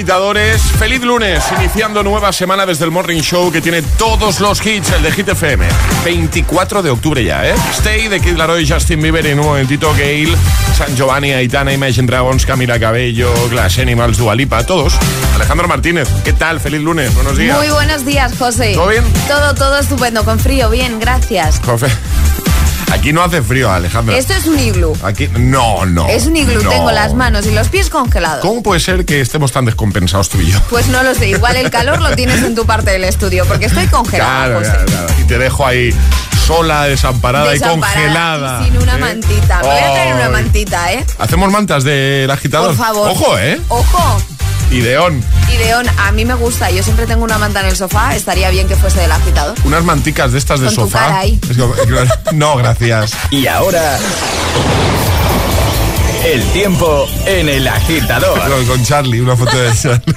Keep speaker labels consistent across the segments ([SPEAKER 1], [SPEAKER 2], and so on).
[SPEAKER 1] Agitadores. Feliz lunes, iniciando nueva semana desde el Morning Show que tiene todos los hits, el de Hit FM. 24 de octubre ya, ¿eh? Stay de Kid Laroi, Justin Bieber y en un momentito Gail, San Giovanni, Aitana, Imagine Dragons, Camila Cabello, Glass Animals, Dualipa, todos. Alejandro Martínez, ¿qué tal? Feliz lunes, buenos días.
[SPEAKER 2] Muy buenos días, José.
[SPEAKER 1] ¿Todo bien?
[SPEAKER 2] Todo, todo estupendo, con frío, bien, gracias.
[SPEAKER 1] Aquí no hace frío, Alejandro.
[SPEAKER 2] Esto es un iglú.
[SPEAKER 1] Aquí, no, no.
[SPEAKER 2] Es un iglú,
[SPEAKER 1] no.
[SPEAKER 2] tengo las manos y los pies congelados.
[SPEAKER 1] ¿Cómo puede ser que estemos tan descompensados tú y yo?
[SPEAKER 2] Pues no lo sé, igual el calor lo tienes en tu parte del estudio, porque estoy congelada,
[SPEAKER 1] Claro,
[SPEAKER 2] José.
[SPEAKER 1] claro, claro. Y te dejo ahí sola, desamparada,
[SPEAKER 2] Desamparada
[SPEAKER 1] y congelada.
[SPEAKER 2] y sin una
[SPEAKER 1] ¿eh?
[SPEAKER 2] mantita. Me voy a traer una mantita, ¿eh?
[SPEAKER 1] Hacemos mantas del agitador.
[SPEAKER 2] Por favor.
[SPEAKER 1] Ojo, ¿eh?
[SPEAKER 2] Ojo.
[SPEAKER 1] Ideón.
[SPEAKER 2] Ideón, a mí me gusta. Yo siempre tengo una manta en el sofá. Estaría bien que fuese del agitador.
[SPEAKER 1] Unas manticas de estas de
[SPEAKER 2] Con tu
[SPEAKER 1] sofá.
[SPEAKER 2] cara ahí.
[SPEAKER 1] Es como- no, gracias.
[SPEAKER 3] Y ahora. El tiempo en el agitador.
[SPEAKER 1] Con, con Charlie, una foto de Charlie.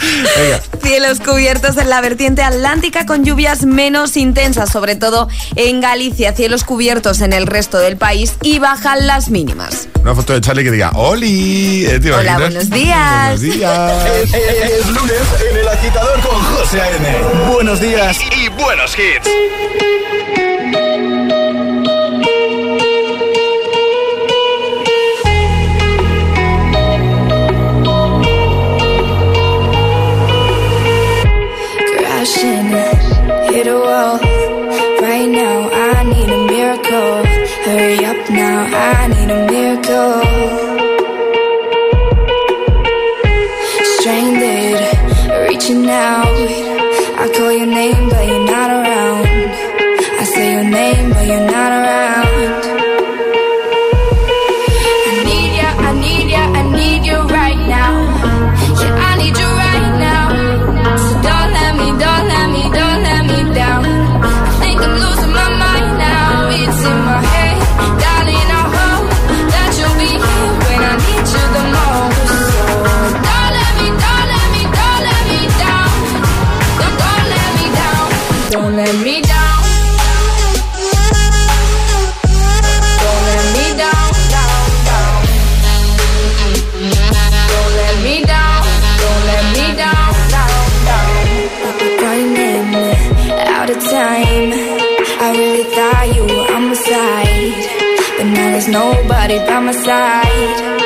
[SPEAKER 1] Venga.
[SPEAKER 2] Cielos cubiertos en la vertiente atlántica con lluvias menos intensas, sobre todo en Galicia. Cielos cubiertos en el resto del país y bajan las mínimas.
[SPEAKER 1] Una foto de Charlie que diga, ¡Oli! ¿Eh, ¿te
[SPEAKER 2] Hola, buenos días.
[SPEAKER 1] Buenos días.
[SPEAKER 3] Es, es- es lunes en el agitador con José A.M. Buenos días y buenos hits.
[SPEAKER 4] A wall. Right now, I need a miracle. Hurry up now, I need a miracle. Stranded, reaching out. Nobody by my side.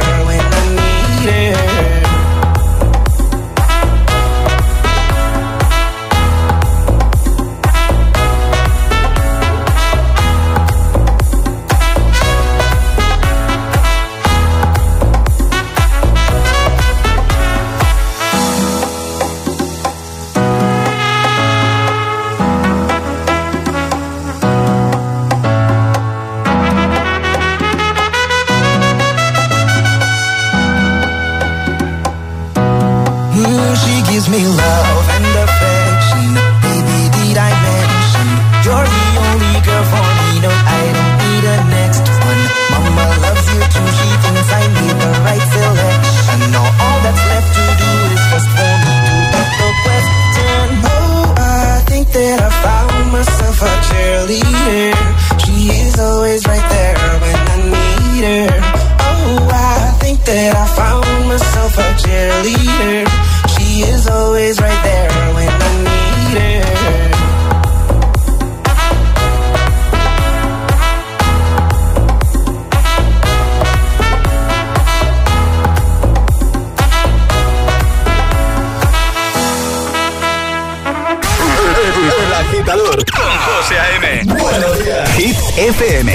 [SPEAKER 3] Buenos días. Hit FM,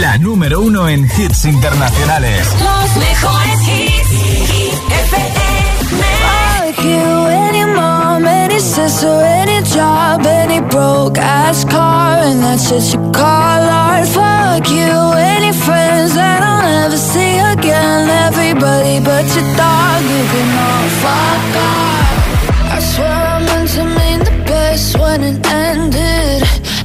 [SPEAKER 3] la número uno en hits internacionales.
[SPEAKER 5] Los mejores hits. Hit FM.
[SPEAKER 4] Fuck you, any mom, any sister, any job, any broke ass car, and that's just you call art. Fuck you, any friends that I'll never see again. Everybody but your dog, you can all fuck off. I swear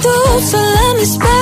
[SPEAKER 4] Through. So let me spell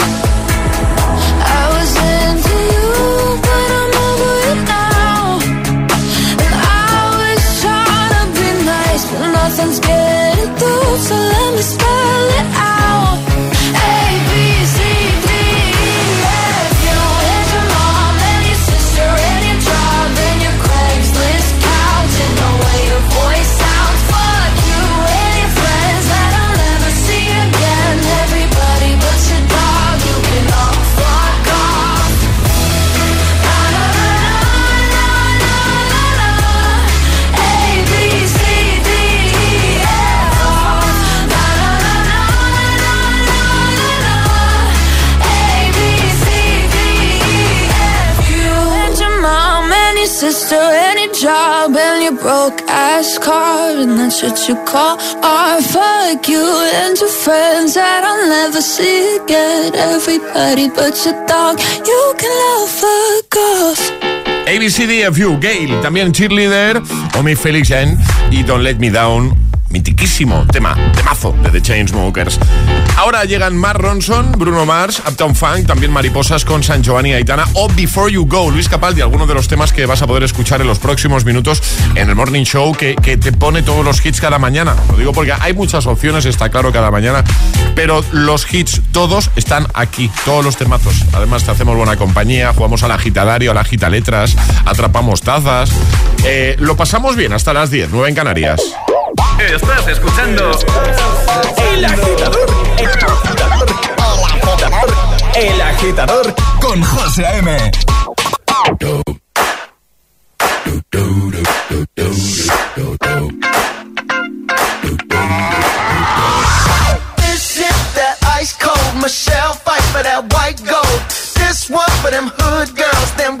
[SPEAKER 4] car and that's what you call art. Fuck you and your friends that I'll never see again. Everybody but your dog, you can love fuck off.
[SPEAKER 1] ABCDFU, Gale, también Cheerleader, Omi Felix Jen y Don't Let Me Down. Mitiquísimo tema, temazo de The Chainsmokers. Ahora llegan Mark Ronson, Bruno Mars, Uptown Funk, también Mariposas con San Giovanni Aitana o Before You Go, Luis Capaldi, algunos de los temas que vas a poder escuchar en los próximos minutos en el Morning Show que, que te pone todos los hits cada mañana. Lo digo porque hay muchas opciones, está claro, cada mañana, pero los hits todos están aquí, todos los temazos. Además te hacemos buena compañía, jugamos al agitadario, al agita letras, atrapamos tazas. Eh, lo pasamos bien hasta las 10, 9 en Canarias.
[SPEAKER 3] Estás escuchando El Agitador. El Agitador. El Agitador con José A.M.
[SPEAKER 6] This is that ice cold Michelle fight for that white gold. This one for them hood girls, them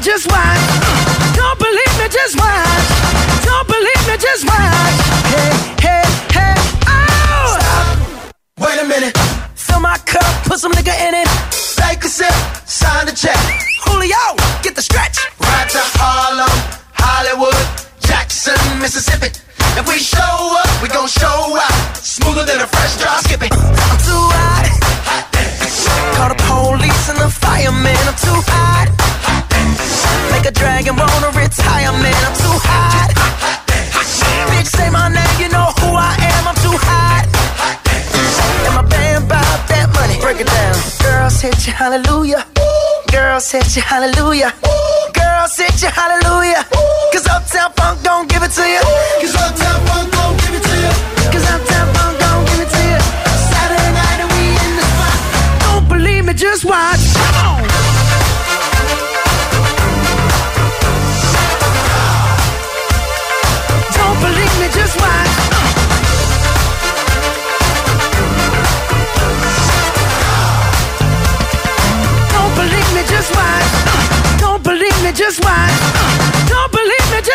[SPEAKER 6] Me, just watch. Don't believe me, just watch. Don't believe me, just watch. Hey, hey, hey, oh! Stop. Wait a minute. Fill my cup, put some nigga in it. Take a sip, sign the check. your hallelujah. Ooh. Girl, sit your hallelujah. Ooh. Cause uptown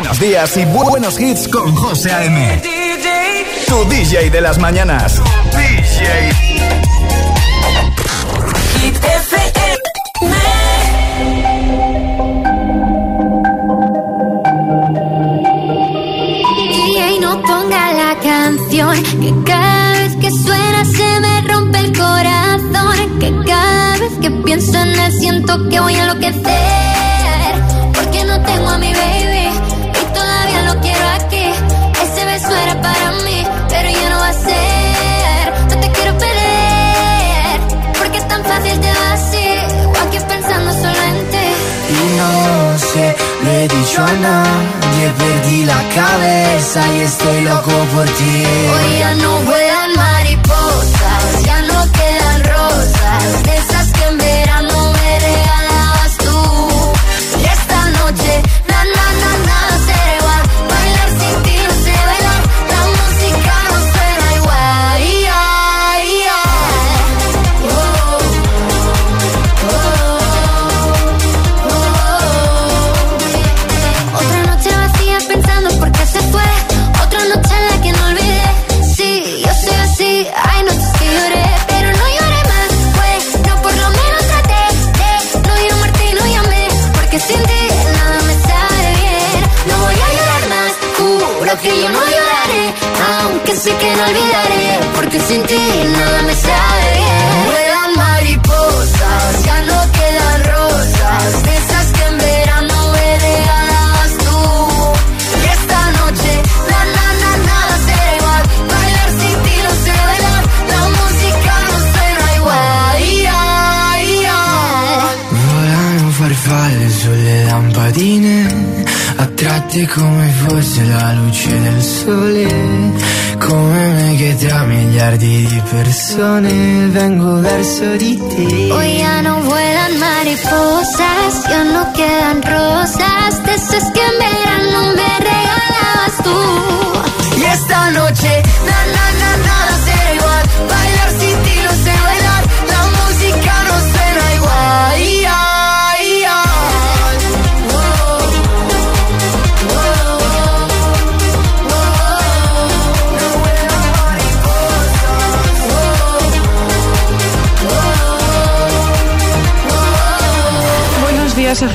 [SPEAKER 3] Buenos días y bu- buenos hits con José A.M. Tu DJ de las mañanas. DJ.
[SPEAKER 5] DJ no ponga la canción que cada vez que suena se me rompe el corazón que cada vez que pienso en él siento que voy a enloquecer no te quiero perder porque es tan fácil te así o aquí pensando solo en ti
[SPEAKER 6] Y no sé, lo he dicho a nadie, perdí la cabeza y estoy loco por ti.
[SPEAKER 5] Hoy ya no vuelan
[SPEAKER 6] persone vengo verso di te.
[SPEAKER 5] Hoy ya no vuelan mariposas,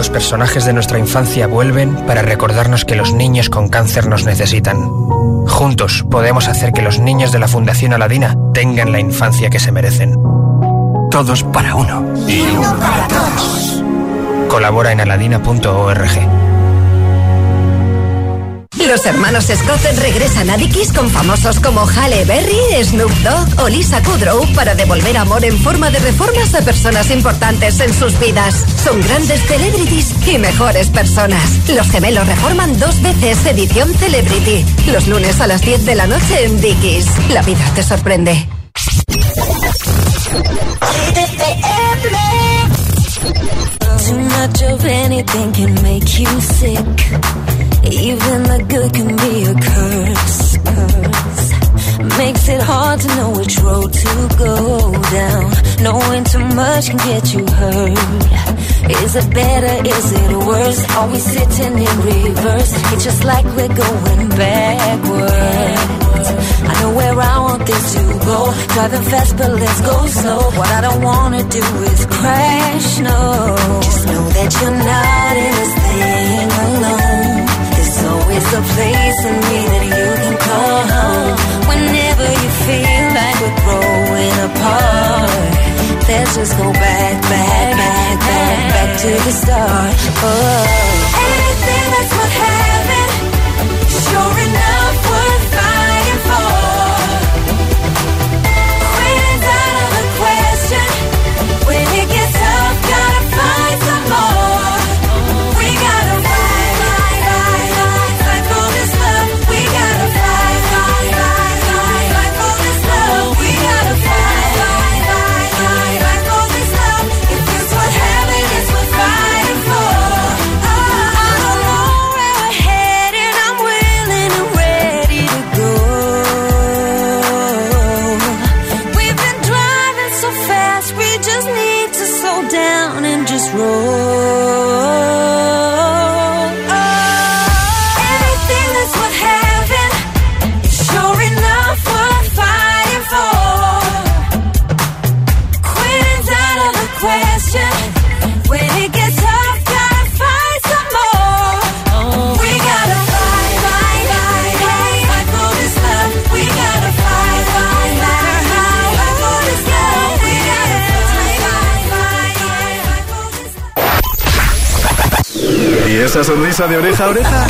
[SPEAKER 7] Los personajes de nuestra infancia vuelven para recordarnos que los niños con cáncer nos necesitan. Juntos podemos hacer que los niños de la Fundación Aladina tengan la infancia que se merecen. Todos para uno.
[SPEAKER 3] Y uno para todos.
[SPEAKER 7] Colabora en aladina.org.
[SPEAKER 8] Los hermanos Scott regresan a Dickies con famosos como Halle Berry, Snoop Dogg o Lisa Kudrow para devolver amor en forma de reformas a personas importantes en sus vidas. Son grandes celebrities y mejores personas. Los gemelos reforman dos veces edición Celebrity. Los lunes a las 10 de la noche en Dickies. La vida te sorprende.
[SPEAKER 4] Too much of anything can make you sick. Even the good can be a curse. curse. Makes it hard to know which road to go down. Knowing too much can get you hurt. Is it better? Is it worse? Are we sitting in reverse? It's just like we're going backwards. I know where I want this to go. Driving fast, but let's go slow. What I don't wanna do is crash, no. Just know that you're not in this thing alone. There's always a place in me that you can call home. Whenever you feel like we're growing apart. Let's just go back, back, back, back, back to the start. Oh. Anything
[SPEAKER 3] that's worth having, sure enough. De oreja a oreja?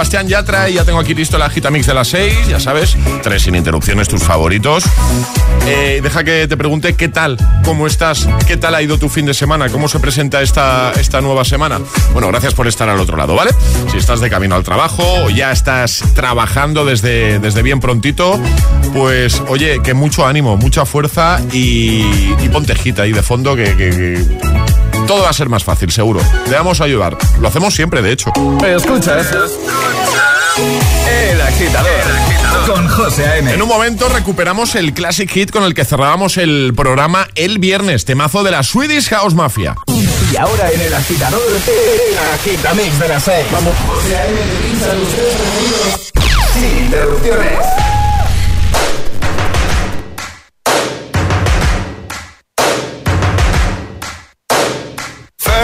[SPEAKER 1] Sebastián Yatra y ya tengo aquí listo la gita mix de las 6, ya sabes, tres sin interrupciones, tus favoritos. Eh, deja que te pregunte qué tal, cómo estás, qué tal ha ido tu fin de semana, cómo se presenta esta, esta nueva semana. Bueno, gracias por estar al otro lado, ¿vale? Si estás de camino al trabajo o ya estás trabajando desde, desde bien prontito, pues oye, que mucho ánimo, mucha fuerza y, ponte gita ahí de fondo que todo va a ser más fácil, seguro. Te vamos a ayudar. Lo hacemos siempre, de hecho.
[SPEAKER 3] Escuchas. El Agitador. Con José A.M.
[SPEAKER 1] En un momento recuperamos el classic hit con el que cerrábamos el programa el viernes, temazo de la Swedish House Mafia.
[SPEAKER 3] Y ahora en el agitador, el agitamix de las 6. Vamos. José A.M. Sin interrupciones.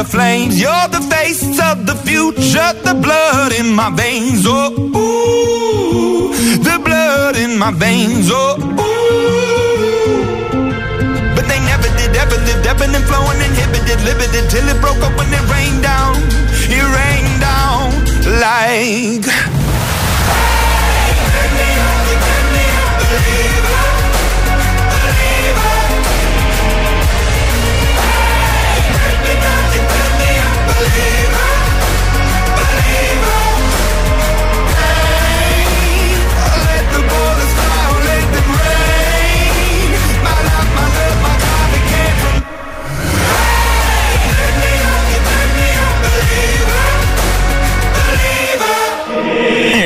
[SPEAKER 9] The flames. You're the face of the future, the blood in my veins. Oh, ooh, the blood in my veins. Oh, ooh. But they never did, ever lived, ebbing and flowing, inhibited, limited, till it broke up when it rained down. It rained down like. Hey, make me up, make me a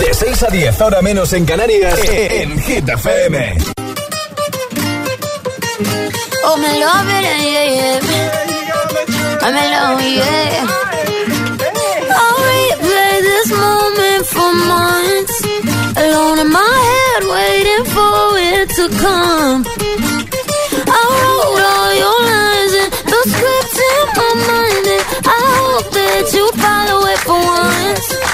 [SPEAKER 3] De 6 a 10, ahora menos en Canarias, en Hit FM.
[SPEAKER 5] Oh, me love it, yeah, yeah. I'm alone, yeah. I'll replay this moment for months. Alone in my head, waiting for it to come. I wrote all your lines and the script in my mind, and I hope that you follow it for once.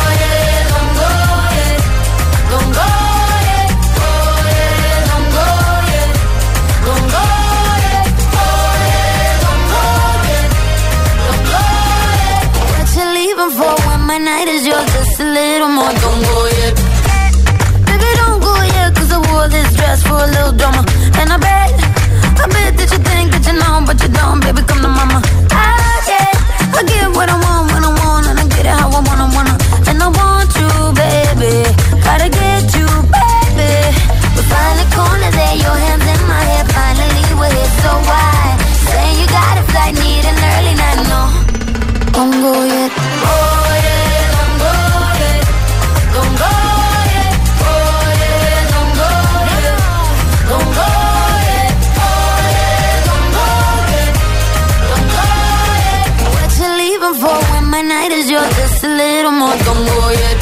[SPEAKER 5] for when my night is yours? Just a little more. Don't go yet.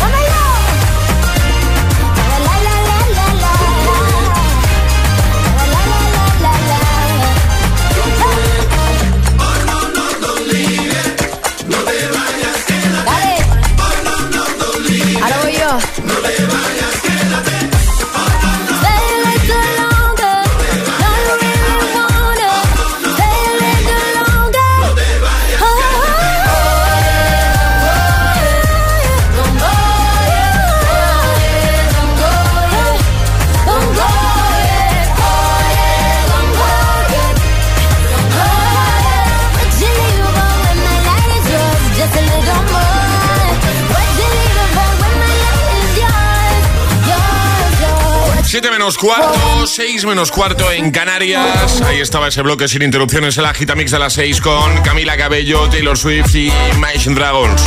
[SPEAKER 1] Cuarto, 6 menos cuarto en Canarias. Ahí estaba ese bloque sin interrupciones, el agitamix de las 6 con Camila Cabello, Taylor Swift y Imagine Dragons.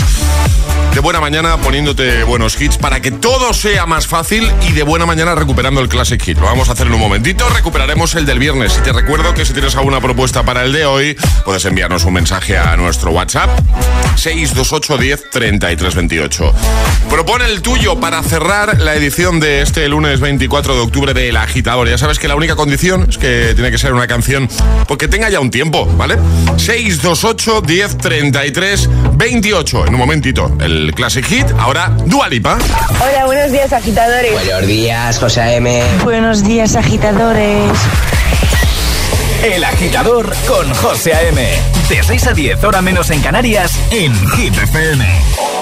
[SPEAKER 1] De buena mañana poniéndote buenos hits para que todo sea más fácil y de buena mañana recuperando el Classic Hit. Lo vamos a hacer en un momentito, recuperaremos el del viernes. Y te recuerdo que si tienes alguna propuesta para el de hoy, puedes enviarnos un mensaje a nuestro WhatsApp 628 10 33 28. Propone el tuyo para cerrar la edición de este lunes 24 de octubre de Agitador. Ya sabes que la única condición es que tiene que ser una canción porque tenga ya un tiempo, ¿vale? 628 10 33 28. En un momentito, el Classic Hit. Ahora, Dualipa.
[SPEAKER 10] Hola, buenos días, agitadores.
[SPEAKER 11] Buenos días, José M.
[SPEAKER 10] Buenos días, agitadores.
[SPEAKER 3] El agitador con José A.M. De 6 a 10, hora menos en Canarias, en Hit FM.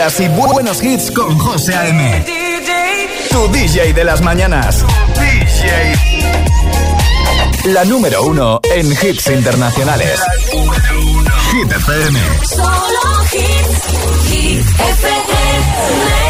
[SPEAKER 6] y buenos hits con José A.M. Tu DJ de las mañanas. La número uno en hits internacionales. Hit FM.
[SPEAKER 4] Solo hits. Hit FM.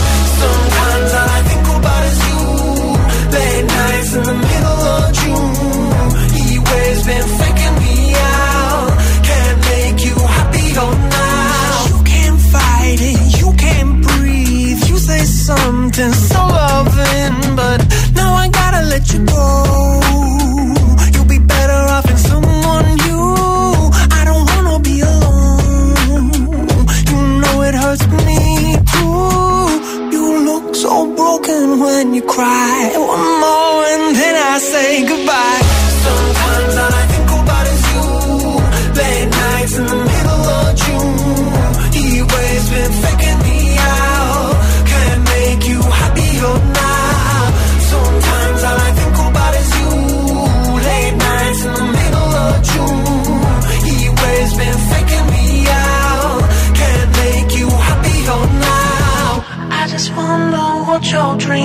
[SPEAKER 12] and so loving, but now I gotta let you go. You'll be better off in someone you. I don't wanna be alone. You know it hurts me too. You look so broken when you cry. One more and then I say goodbye.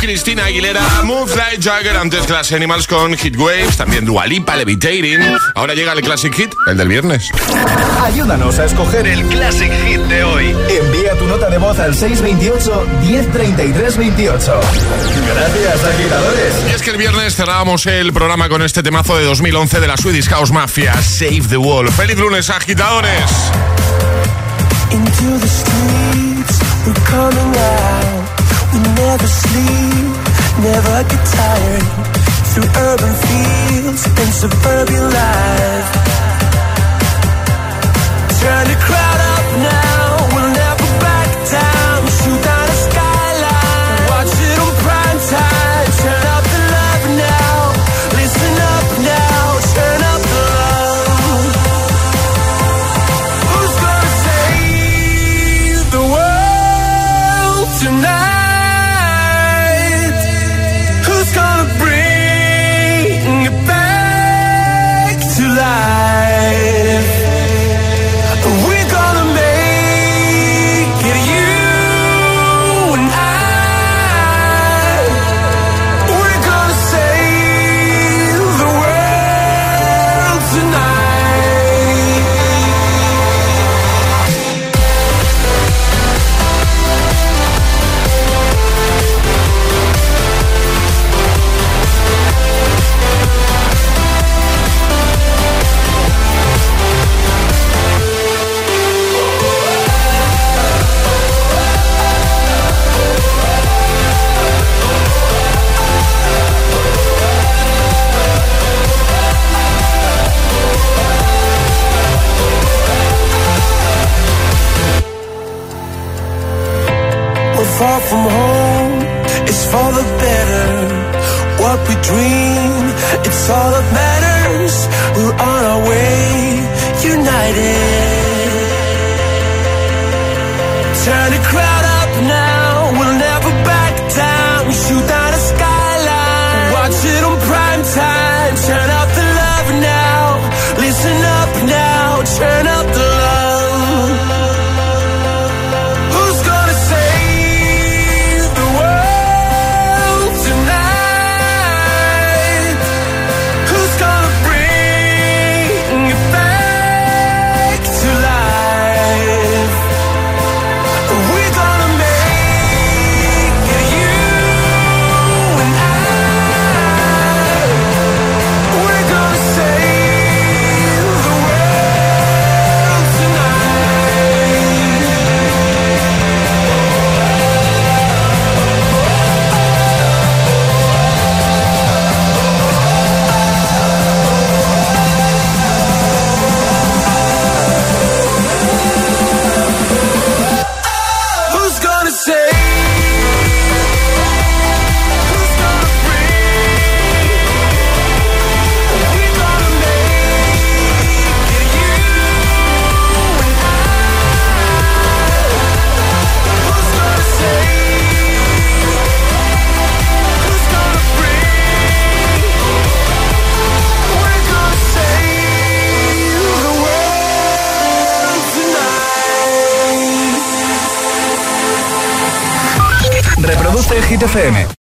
[SPEAKER 1] Cristina Aguilera, Move Like Jagger, antes Class Animals con Hit Waves, también Dualipa, Levitating. Ahora llega el Classic Hit, el del viernes.
[SPEAKER 4] Ayúdanos a escoger el Classic Hit de hoy. Envía tu nota de voz al 628-103328. Gracias, agitadores.
[SPEAKER 1] Y es que el viernes cerrábamos el programa con este temazo de 2011 de la Swedish House Mafia, Save the Wall. ¡Feliz lunes, agitadores!
[SPEAKER 12] Into the streets, we're coming out. We never sleep, never get tired. Through urban fields and suburban life. Turn the crowd up now,
[SPEAKER 13] far from home is for the better. What we dream, it's all that matters. We're on our way, united. Turn to
[SPEAKER 12] cry. ¡Deféeme!